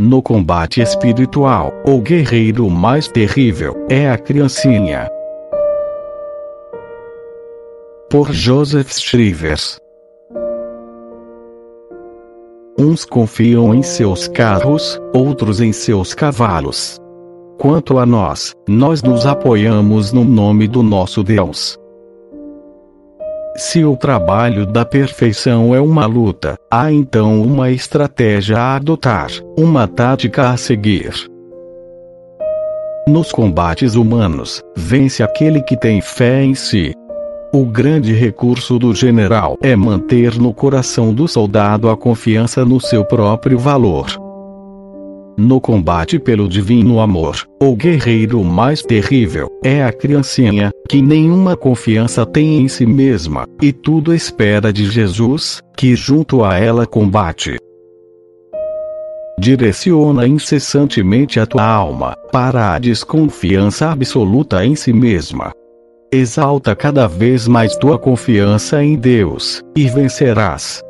No combate espiritual, o guerreiro mais terrível é a criancinha. Por Joseph Shrivers. Uns confiam em seus carros, outros em seus cavalos. Quanto a nós, nós nos apoiamos no nome do nosso Deus. Se o trabalho da perfeição é uma luta, há então uma estratégia a adotar, uma tática a seguir. Nos combates humanos, vence aquele que tem fé em si. O grande recurso do general é manter no coração do soldado a confiança no seu próprio valor. No combate pelo divino amor, o guerreiro mais terrível é a criancinha, que nenhuma confiança tem em si mesma, e tudo espera de Jesus, que junto a ela combate. Direciona incessantemente a tua alma para a desconfiança absoluta em si mesma. Exalta cada vez mais tua confiança em Deus, e vencerás.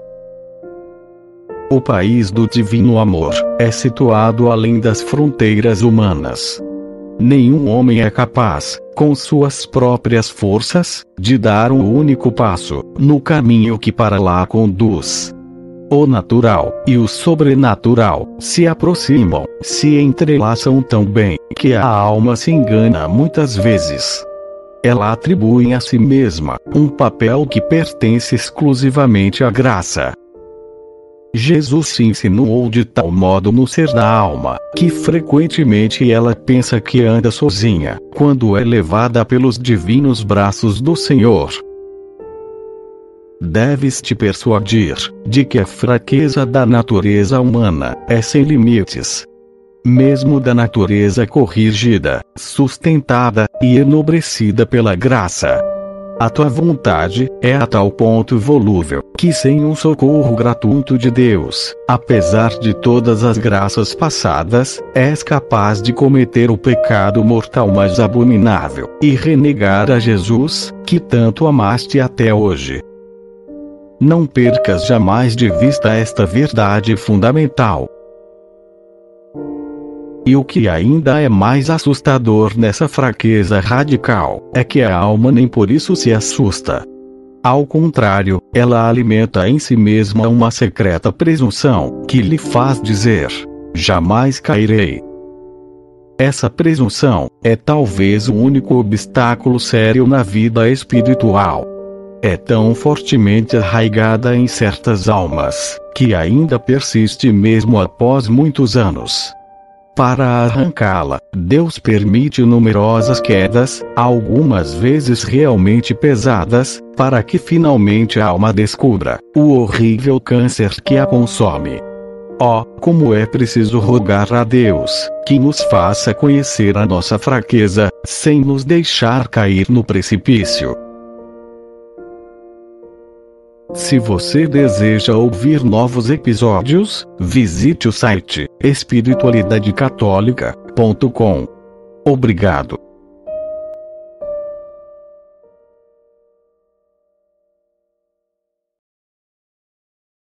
O país do divino amor é situado além das fronteiras humanas. Nenhum homem é capaz, com suas próprias forças, de dar um único passo no caminho que para lá conduz. O natural e o sobrenatural se aproximam, se entrelaçam tão bem que a alma se engana muitas vezes. Ela atribui a si mesma um papel que pertence exclusivamente à graça, Jesus se insinuou de tal modo no ser da alma, que frequentemente ela pensa que anda sozinha, quando é levada pelos divinos braços do Senhor. Deves te persuadir de que a fraqueza da natureza humana é sem limites. Mesmo da natureza corrigida, sustentada e enobrecida pela graça, a tua vontade é a tal ponto volúvel que, sem um socorro gratuito de Deus, apesar de todas as graças passadas, és capaz de cometer o pecado mortal mais abominável e renegar a Jesus, que tanto amaste até hoje. Não percas jamais de vista esta verdade fundamental. E o que ainda é mais assustador nessa fraqueza radical é que a alma nem por isso se assusta. Ao contrário, ela alimenta em si mesma uma secreta presunção que lhe faz dizer: jamais cairei. Essa presunção é talvez o único obstáculo sério na vida espiritual. É tão fortemente arraigada em certas almas que ainda persiste mesmo após muitos anos. Para arrancá-la, Deus permite numerosas quedas, algumas vezes realmente pesadas, para que finalmente a alma descubra o horrível câncer que a consome. Oh, como é preciso rogar a Deus que nos faça conhecer a nossa fraqueza, sem nos deixar cair no precipício. Se você deseja ouvir novos episódios, visite o site espiritualidadecatólica.com. Obrigado.